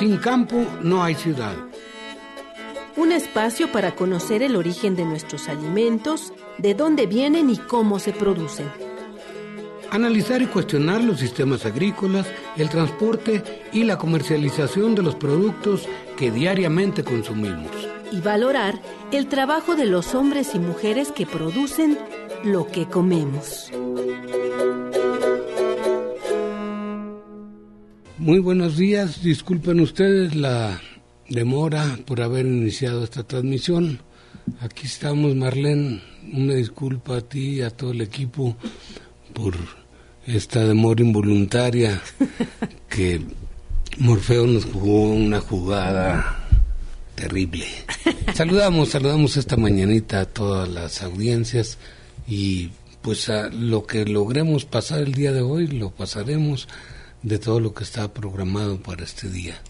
Sin campo no hay ciudad. Un espacio para conocer el origen de nuestros alimentos, de dónde vienen y cómo se producen. Analizar y cuestionar los sistemas agrícolas, el transporte y la comercialización de los productos que diariamente consumimos. Y valorar el trabajo de los hombres y mujeres que producen lo que comemos. Muy buenos días, disculpen ustedes la demora por haber iniciado esta transmisión. Aquí estamos, Marlene. Una disculpa a ti y a todo el equipo por esta demora involuntaria que Morfeo nos jugó una jugada terrible. Saludamos, saludamos esta mañanita a todas las audiencias y pues a lo que logremos pasar el día de hoy lo pasaremos de todo lo que está programado para este día.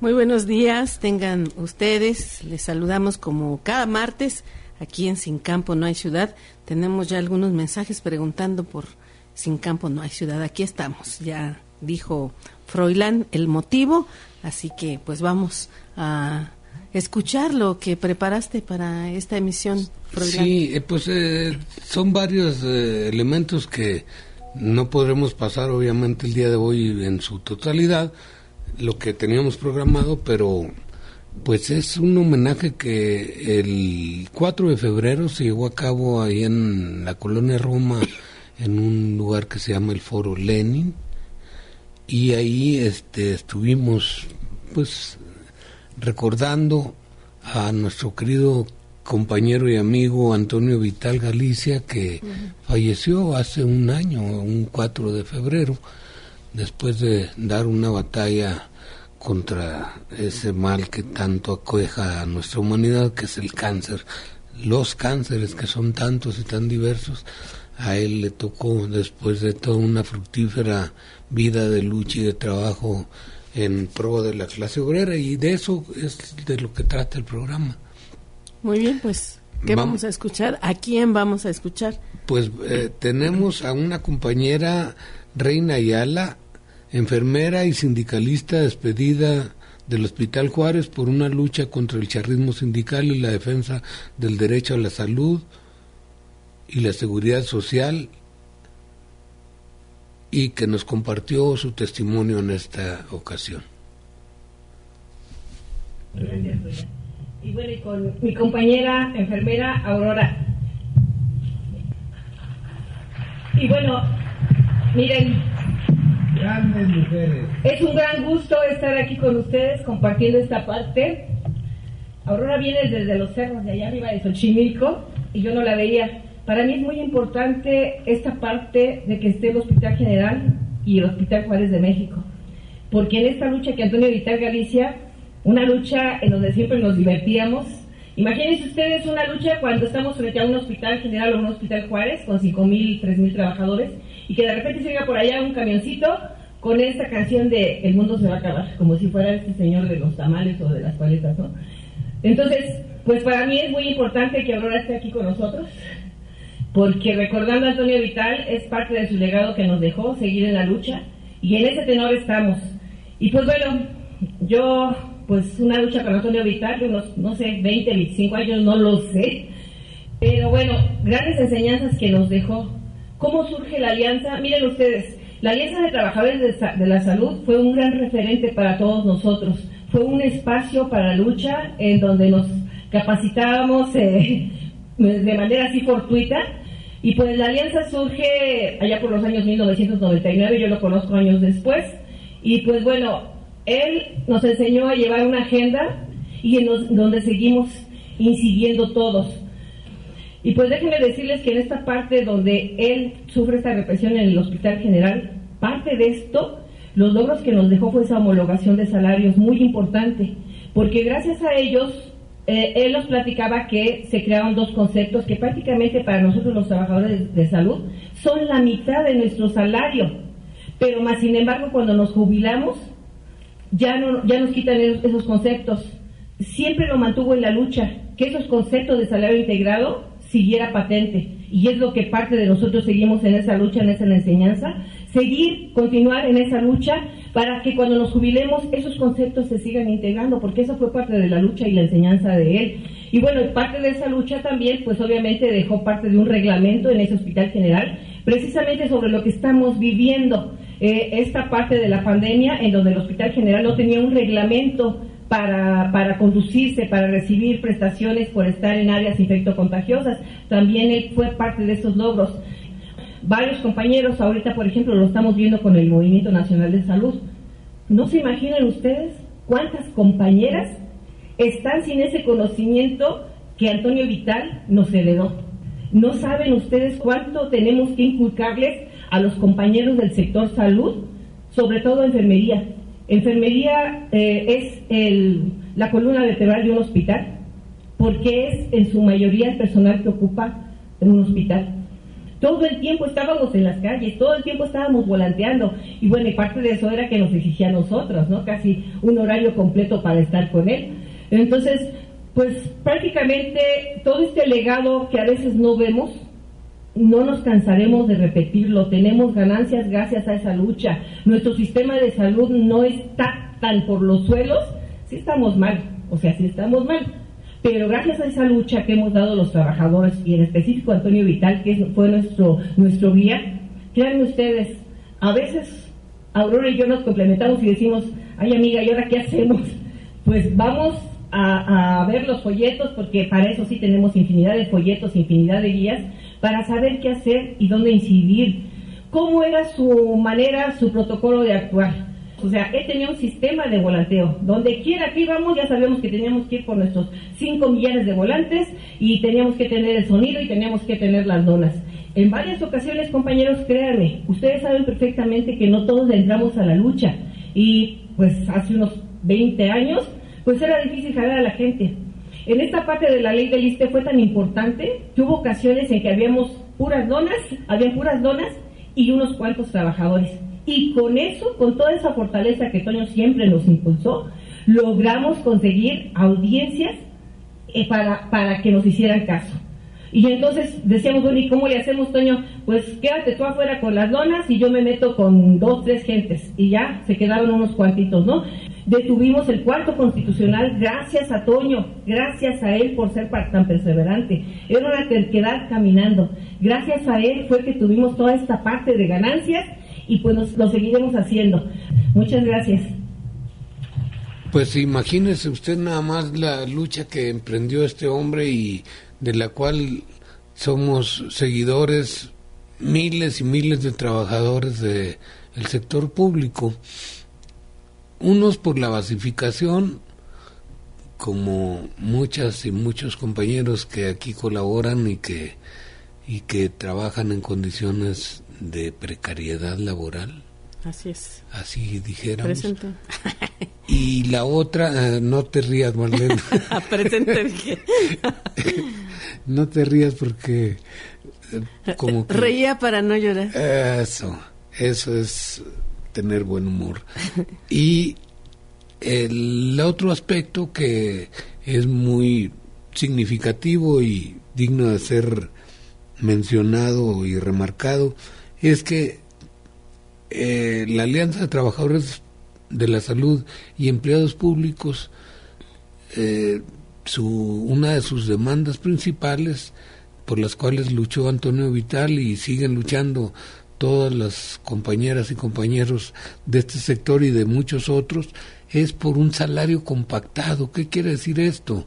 Muy buenos días, tengan ustedes. Les saludamos como cada martes aquí en Sin Campo No hay Ciudad. Tenemos ya algunos mensajes preguntando por Sin Campo No hay Ciudad. Aquí estamos. Ya dijo Froilán el motivo, así que pues vamos a escuchar lo que preparaste para esta emisión. Froilán. Sí, eh, pues eh, son varios eh, elementos que no podremos pasar obviamente el día de hoy en su totalidad lo que teníamos programado, pero pues es un homenaje que el 4 de febrero se llevó a cabo ahí en la colonia Roma, en un lugar que se llama el Foro Lenin, y ahí este, estuvimos pues recordando a nuestro querido compañero y amigo Antonio Vital Galicia, que falleció hace un año, un 4 de febrero después de dar una batalla contra ese mal que tanto acoeja a nuestra humanidad, que es el cáncer, los cánceres que son tantos y tan diversos, a él le tocó después de toda una fructífera vida de lucha y de trabajo en pro de la clase obrera y de eso es de lo que trata el programa. Muy bien, pues, ¿qué vamos, a escuchar? ¿A quién vamos a escuchar? Pues eh, tenemos a una compañera, Reina Ayala, enfermera y sindicalista despedida del Hospital Juárez por una lucha contra el charrismo sindical y la defensa del derecho a la salud y la seguridad social y que nos compartió su testimonio en esta ocasión. Gracias, Y bueno, y con mi compañera enfermera Aurora. Y bueno, miren, Grandes mujeres. Es un gran gusto estar aquí con ustedes compartiendo esta parte. Aurora viene desde los cerros de allá arriba de Xochimilco y yo no la veía. Para mí es muy importante esta parte de que esté el Hospital General y el Hospital Juárez de México. Porque en esta lucha que Antonio Vital Galicia, una lucha en donde siempre nos divertíamos, imagínense ustedes una lucha cuando estamos frente a un hospital general o un hospital Juárez con 5.000, 3.000 trabajadores y que de repente se venga por allá un camioncito con esta canción de El mundo se va a acabar, como si fuera este señor de los tamales o de las paletas, ¿no? Entonces, pues para mí es muy importante que Aurora esté aquí con nosotros, porque recordando a Antonio Vital es parte de su legado que nos dejó seguir en la lucha, y en ese tenor estamos. Y pues bueno, yo, pues una lucha con Antonio Vital de unos, no sé, 20, 25 años, no lo sé, pero bueno, grandes enseñanzas que nos dejó ¿Cómo surge la alianza? Miren ustedes, la Alianza de Trabajadores de, la Salud fue un gran referente para todos nosotros. Fue un espacio para lucha en donde nos capacitábamos eh, de manera así fortuita. Y pues la alianza surge allá por los años 1999, yo lo conozco años después. Y pues bueno, él nos enseñó a llevar una agenda y en donde seguimos incidiendo todos. Y pues déjenme decirles que en esta parte donde él sufre esta represión en el Hospital General, parte de esto, los logros que nos dejó fue esa homologación de salarios muy importante, porque gracias a ellos, eh, él nos platicaba que se crearon dos conceptos que prácticamente para nosotros los trabajadores de salud son la mitad de nuestro salario, pero más sin embargo cuando nos jubilamos, ya, no, ya nos quitan esos conceptos. Siempre lo mantuvo en la lucha, que esos conceptos de salario integrado siguiera patente. Y es lo que parte de nosotros seguimos en esa lucha, en esa enseñanza. Seguir, continuar en esa lucha para que cuando nos jubilemos esos conceptos se sigan integrando, porque esa fue parte de la lucha y la enseñanza de él. Y bueno, parte de esa lucha también, pues obviamente dejó parte de un reglamento en ese hospital general, precisamente sobre lo que estamos viviendo, eh, esta parte de la pandemia, en donde el hospital general no tenía un reglamento para, para conducirse, para recibir prestaciones por estar en áreas infectocontagiosas. También él fue parte de esos logros. Varios compañeros, ahorita por ejemplo lo estamos viendo con el Movimiento Nacional de Salud. ¿No se imaginan ustedes cuántas compañeras están sin ese conocimiento que Antonio Vital nos heredó? ¿No saben ustedes cuánto tenemos que inculcarles a los compañeros del sector salud, sobre todo enfermería? Enfermería eh, es el, la columna vertebral de un hospital porque es en su mayoría el personal que ocupa en un hospital. Todo el tiempo estábamos en las calles, todo el tiempo estábamos volanteando y bueno, y parte de eso era que nos exigía a nosotros, ¿no? Casi un horario completo para estar con él. Entonces, pues prácticamente todo este legado que a veces no vemos, no nos cansaremos de repetirlo. Tenemos ganancias gracias a esa lucha. Nuestro sistema de salud no está tan por los suelos. Sí estamos mal, o sea, sí estamos mal. Pero gracias a esa lucha que hemos dado los trabajadores y en específico Antonio Vital, que fue nuestro, nuestro guía, créanme ustedes, a veces Aurora y yo nos complementamos y decimos, ay amiga, ¿y ahora qué hacemos? Pues vamos a, a ver los folletos, porque para eso sí tenemos infinidad de folletos, infinidad de guías, para saber qué hacer y dónde incidir. ¿Cómo era su manera, su protocolo de actuar? O sea, él tenía un sistema de volanteo. Donde quiera que íbamos, ya sabíamos que teníamos que ir por nuestros 5 millones de volantes y teníamos que tener el sonido y teníamos que tener las donas. En varias ocasiones, compañeros, créanme, ustedes saben perfectamente que no todos entramos a la lucha. Y pues hace unos 20 años, pues era difícil jalar a la gente. En esta parte de la ley del ISTE fue tan importante que hubo ocasiones en que habíamos puras donas, habían puras donas y unos cuantos trabajadores. Y con eso, con toda esa fortaleza que Toño siempre nos impulsó, logramos conseguir audiencias eh, para, para que nos hicieran caso. Y entonces decíamos, bueno, ¿y cómo le hacemos, Toño? Pues quédate tú afuera con las donas y yo me meto con dos, tres gentes. Y ya se quedaron unos cuantitos, ¿no? Detuvimos el cuarto constitucional gracias a Toño, gracias a él por ser tan perseverante. Era una terquedad caminando. Gracias a él fue que tuvimos toda esta parte de ganancias y pues lo seguiremos haciendo. Muchas gracias. Pues imagínese usted nada más la lucha que emprendió este hombre y de la cual somos seguidores miles y miles de trabajadores del sector público unos por la basificación, como muchas y muchos compañeros que aquí colaboran y que, y que trabajan en condiciones de precariedad laboral. Así es. Así dijéramos. Presente. Y la otra, eh, no te rías, Marlene. Presente. no te rías porque eh, Reía para no llorar. Eso, eso es tener buen humor. Y el otro aspecto que es muy significativo y digno de ser mencionado y remarcado es que eh, la Alianza de Trabajadores de la Salud y Empleados Públicos, eh, su, una de sus demandas principales por las cuales luchó Antonio Vital y siguen luchando todas las compañeras y compañeros de este sector y de muchos otros, es por un salario compactado. ¿Qué quiere decir esto?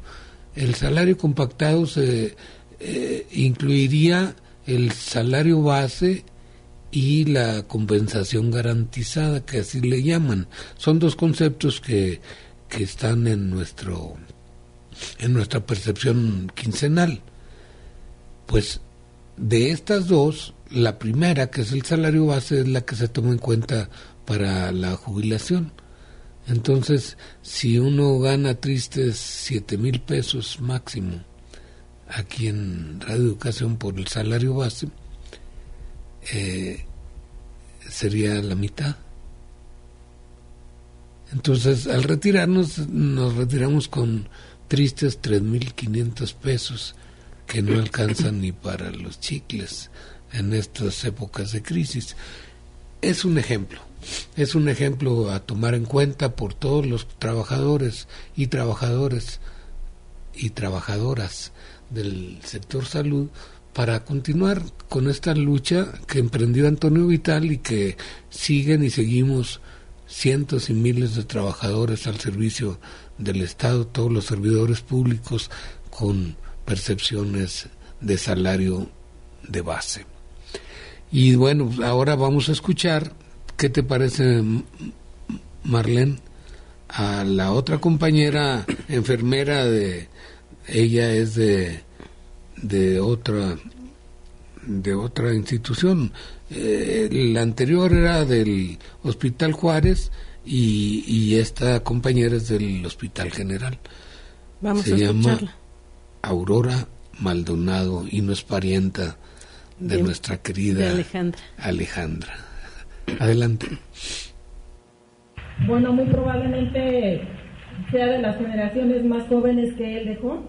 El salario compactado se eh, incluiría el salario base y la compensación garantizada, que así le llaman. Son dos conceptos que, que están en nuestro en nuestra percepción quincenal. Pues de estas dos, la primera, que es el salario base, es la que se toma en cuenta para la jubilación. Entonces, si uno gana tristes siete mil pesos máximo aquí en Radio Educación por el salario base, eh, sería la mitad. Entonces, al retirarnos, nos retiramos con tristes 3.500 pesos que no alcanzan ni para los chicles en estas épocas de crisis. Es un ejemplo, es un ejemplo a tomar en cuenta por todos los trabajadores y trabajadores y trabajadoras del sector salud para continuar con esta lucha que emprendió Antonio Vital y que siguen y seguimos cientos y miles de trabajadores al servicio del Estado, todos los servidores públicos con percepciones de salario de base. Y bueno, ahora vamos a escuchar, ¿qué te parece, Marlene? A la otra compañera enfermera de, ella es de, de otra de otra institución. Eh, la anterior era del Hospital Juárez y, y esta compañera es del Hospital General. Vamos Se a llama escucharla. Aurora Maldonado y no es parienta de, De- nuestra querida de Alejandra. Alejandra. Adelante. Bueno, muy probablemente sea de las generaciones más jóvenes que él dejó.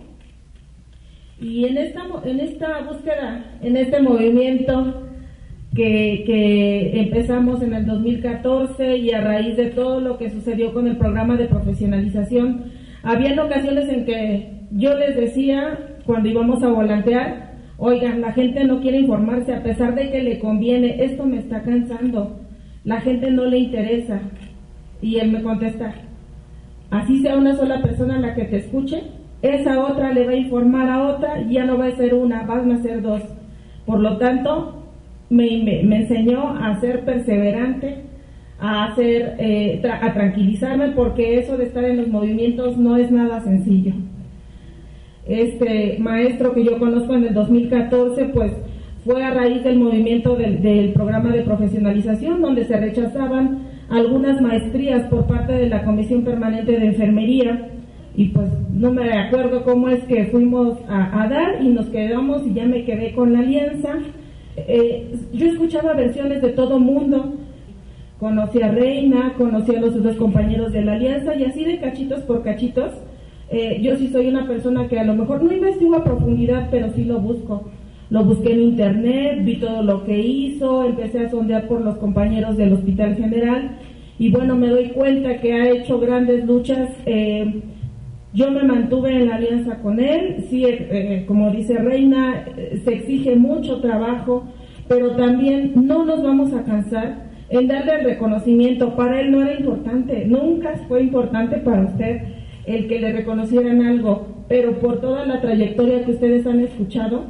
Y en esta, en esta búsqueda, en este movimiento que, que empezamos en el 2014 y a raíz de todo lo que sucedió con el programa de profesionalización, habían ocasiones en que yo les decía, cuando íbamos a volantear, oigan, la gente no quiere informarse a pesar de que le conviene, esto me está cansando, la gente no le interesa. Y él me contesta, así sea una sola persona la que te escuche, esa otra le va a informar a otra ya no va a ser una, van a ser dos. Por lo tanto, me, me- me enseñó a ser perseverante, a, hacer, eh, tra- a tranquilizarme, porque eso de estar en los movimientos no es nada sencillo. Este maestro que yo conozco en el 2014, pues fue a raíz del movimiento del, programa de profesionalización, donde se rechazaban algunas maestrías por parte de la Comisión Permanente de Enfermería. Y pues no me acuerdo cómo es que fuimos a, a dar y nos quedamos y ya me quedé con la alianza. Eh, yo escuchaba versiones de todo mundo, conocí a Reina, conocí a los otros compañeros de la alianza y así de cachitos por cachitos. Eh, yo sí soy una persona que a lo mejor no investigo a profundidad, pero sí lo busco. Lo busqué en internet, vi todo lo que hizo, empecé a sondear por los compañeros del Hospital General y bueno, me doy cuenta que ha hecho grandes luchas. eh, yo me mantuve en alianza con él, sí, eh, eh, como dice Reina, eh, se exige mucho trabajo, pero también no nos vamos a cansar en darle el reconocimiento. Para él no era importante, nunca fue importante para usted el que le reconocieran algo, pero por toda la trayectoria que ustedes han escuchado,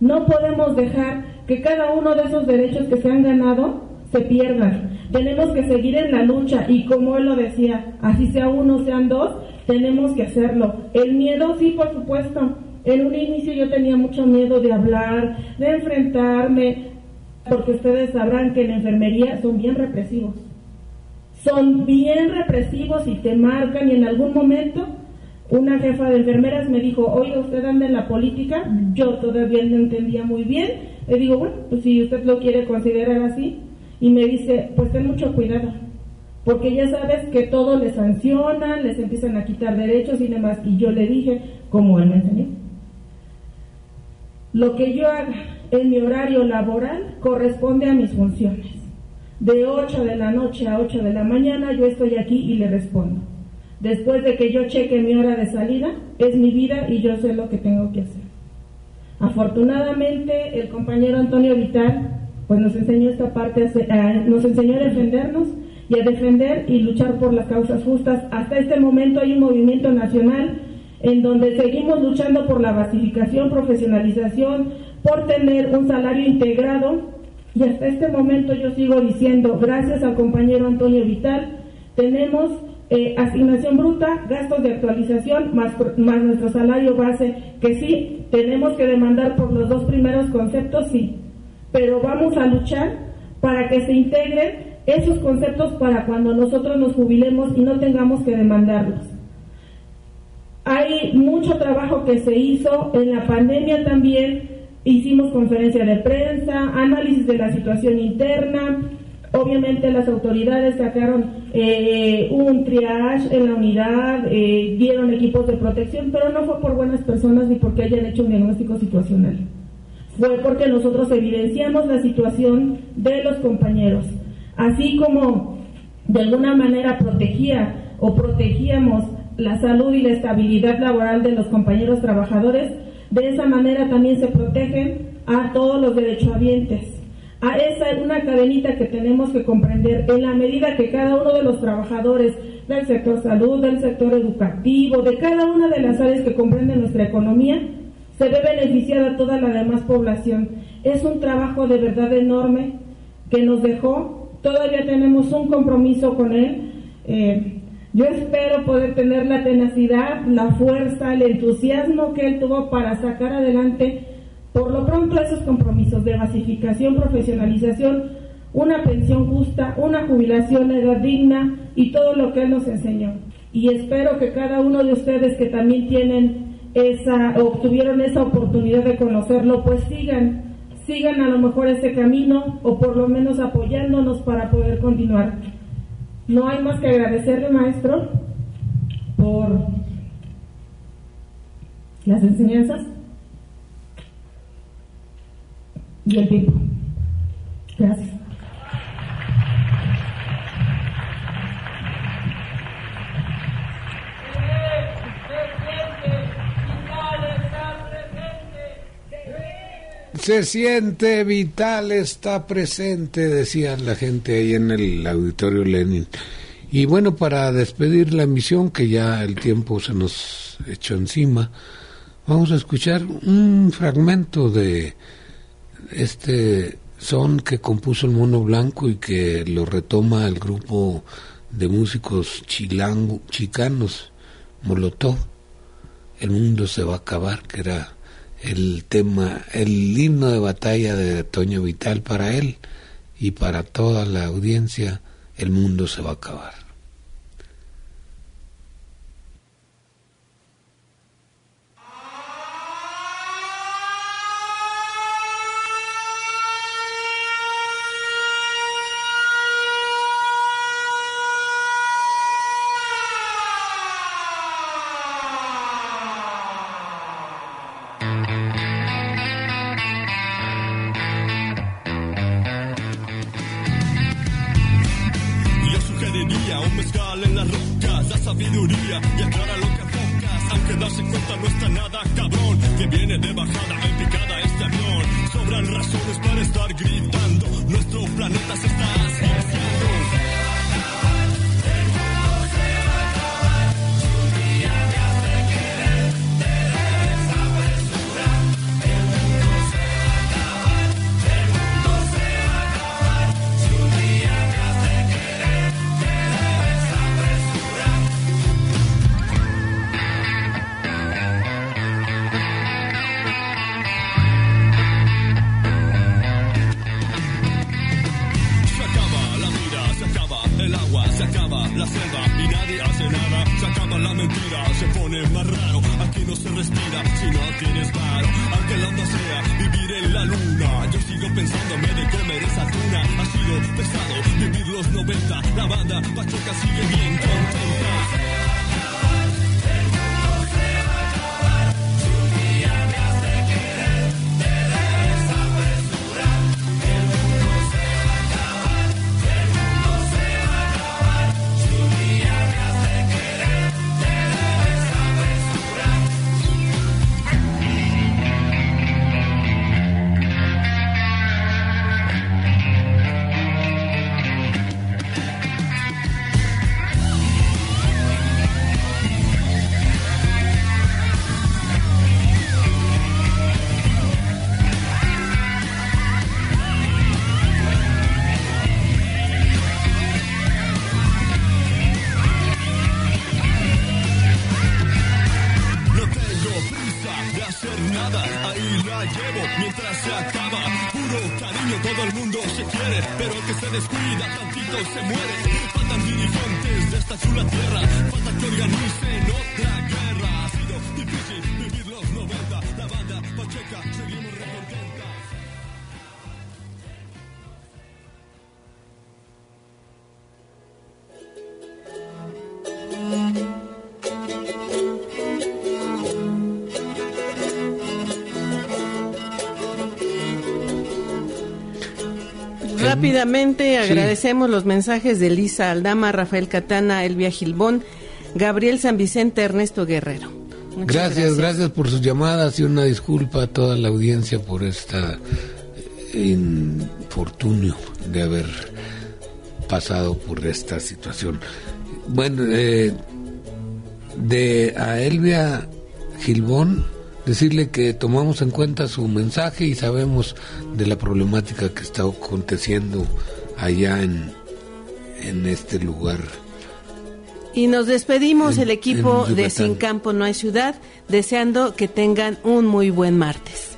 no podemos dejar que cada uno de esos derechos que se han ganado se pierdan. Tenemos que seguir en la lucha y como él lo decía, así sea uno, sean dos, tenemos que hacerlo. El miedo, sí, por supuesto. En un inicio yo tenía mucho miedo de hablar, de enfrentarme, porque ustedes sabrán que en la enfermería son bien represivos. Son bien represivos y te marcan y en algún momento una jefa de enfermeras me dijo, oiga, usted anda en la política, yo todavía no entendía muy bien. Le digo, bueno, pues si usted lo quiere considerar así. Y me dice, pues ten mucho cuidado, porque ya sabes que todo les sancionan, les empiezan a quitar derechos y demás. Y yo le dije, como él me enseñó, lo que yo haga en mi horario laboral corresponde a mis funciones. De 8 de la noche a 8 de la mañana yo estoy aquí y le respondo. Después de que yo cheque mi hora de salida, es mi vida y yo sé lo que tengo que hacer. Afortunadamente, el compañero Antonio Vital pues nos enseñó esta parte, nos enseñó a defendernos y a defender y luchar por las causas justas. Hasta este momento hay un movimiento nacional en donde seguimos luchando por la basificación, profesionalización, por tener un salario integrado y hasta este momento yo sigo diciendo, gracias al compañero Antonio Vital, tenemos eh, asignación bruta, gastos de actualización, más, más nuestro salario base, que sí, tenemos que demandar por los dos primeros conceptos, sí, pero vamos a luchar para que se integren esos conceptos para cuando nosotros nos jubilemos y no tengamos que demandarlos. Hay mucho trabajo que se hizo en la pandemia también. Hicimos conferencia de prensa, análisis de la situación interna, Obviamente las autoridades sacaron eh, un triage en la unidad, eh, dieron equipos de protección, pero no fue por buenas personas ni porque hayan hecho un diagnóstico situacional. Fue porque nosotros evidenciamos la situación de los compañeros, así como de alguna manera protegía o protegíamos la salud y la estabilidad laboral de los compañeros trabajadores, de esa manera también se protegen a todos los derechohabientes a esa una cadenita que tenemos que comprender en la medida que cada uno de los trabajadores del sector salud, del sector educativo, de cada una de las áreas que comprenden nuestra economía, se ve beneficiada toda la demás población. Es un trabajo de verdad enorme que nos dejó, todavía tenemos un compromiso con él. Eh, yo espero poder tener la tenacidad, la fuerza, el entusiasmo que él tuvo para sacar adelante por lo pronto, esos compromisos de basificación, profesionalización, una pensión justa, una jubilación edad digna y todo lo que Él nos enseñó. Y espero que cada uno de ustedes que también tienen esa, obtuvieron esa oportunidad de conocerlo, pues sigan, sigan a lo mejor ese camino o por lo menos apoyándonos para poder continuar. No hay más que agradecerle, maestro, por las enseñanzas y el tiempo. Gracias. Se siente vital, está presente, decían la gente ahí en el auditorio Lenin. Y bueno, para despedir la emisión, que ya el tiempo se nos echó encima, vamos a escuchar un fragmento de este son que compuso el Mono Blanco y que lo retoma el grupo de músicos chicanos, Molotov, El mundo se va a acabar, que era el tema, el himno de batalla de Toño Vital para él y para toda la audiencia, el mundo se va a acabar. Yo sigo pensándome de comer esa tuna. Ha sido pesado vivir los 90. La banda Pachuca sigue bien contenta. Rápidamente agradecemos los mensajes de Lisa Aldama, Rafael Catana, Elvia Gilbón, Gabriel San Vicente, Ernesto Guerrero. Muchas gracias, gracias, por sus llamadas y una disculpa a toda la audiencia por esta infortunio de haber pasado por esta situación. Bueno, eh, de a Elvia Gilbón decirle que tomamos en cuenta su mensaje y sabemos de la problemática que está aconteciendo allá en, en este lugar. Y nos despedimos el equipo de Sin Campo No hay Ciudad, deseando que tengan un muy buen martes.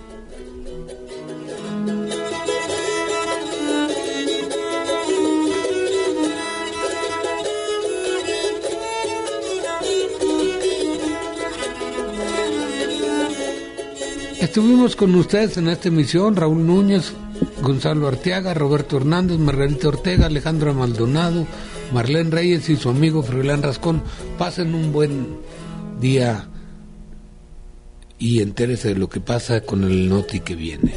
Estuvimos con ustedes en esta emisión Raúl Núñez, Gonzalo Arteaga, Roberto Hernández, Margarita Ortega, Alejandra Maldonado, Marlene Reyes y su amigo Froilán Rascón. Pasen un buen día y entérese de lo que pasa con el noti que viene.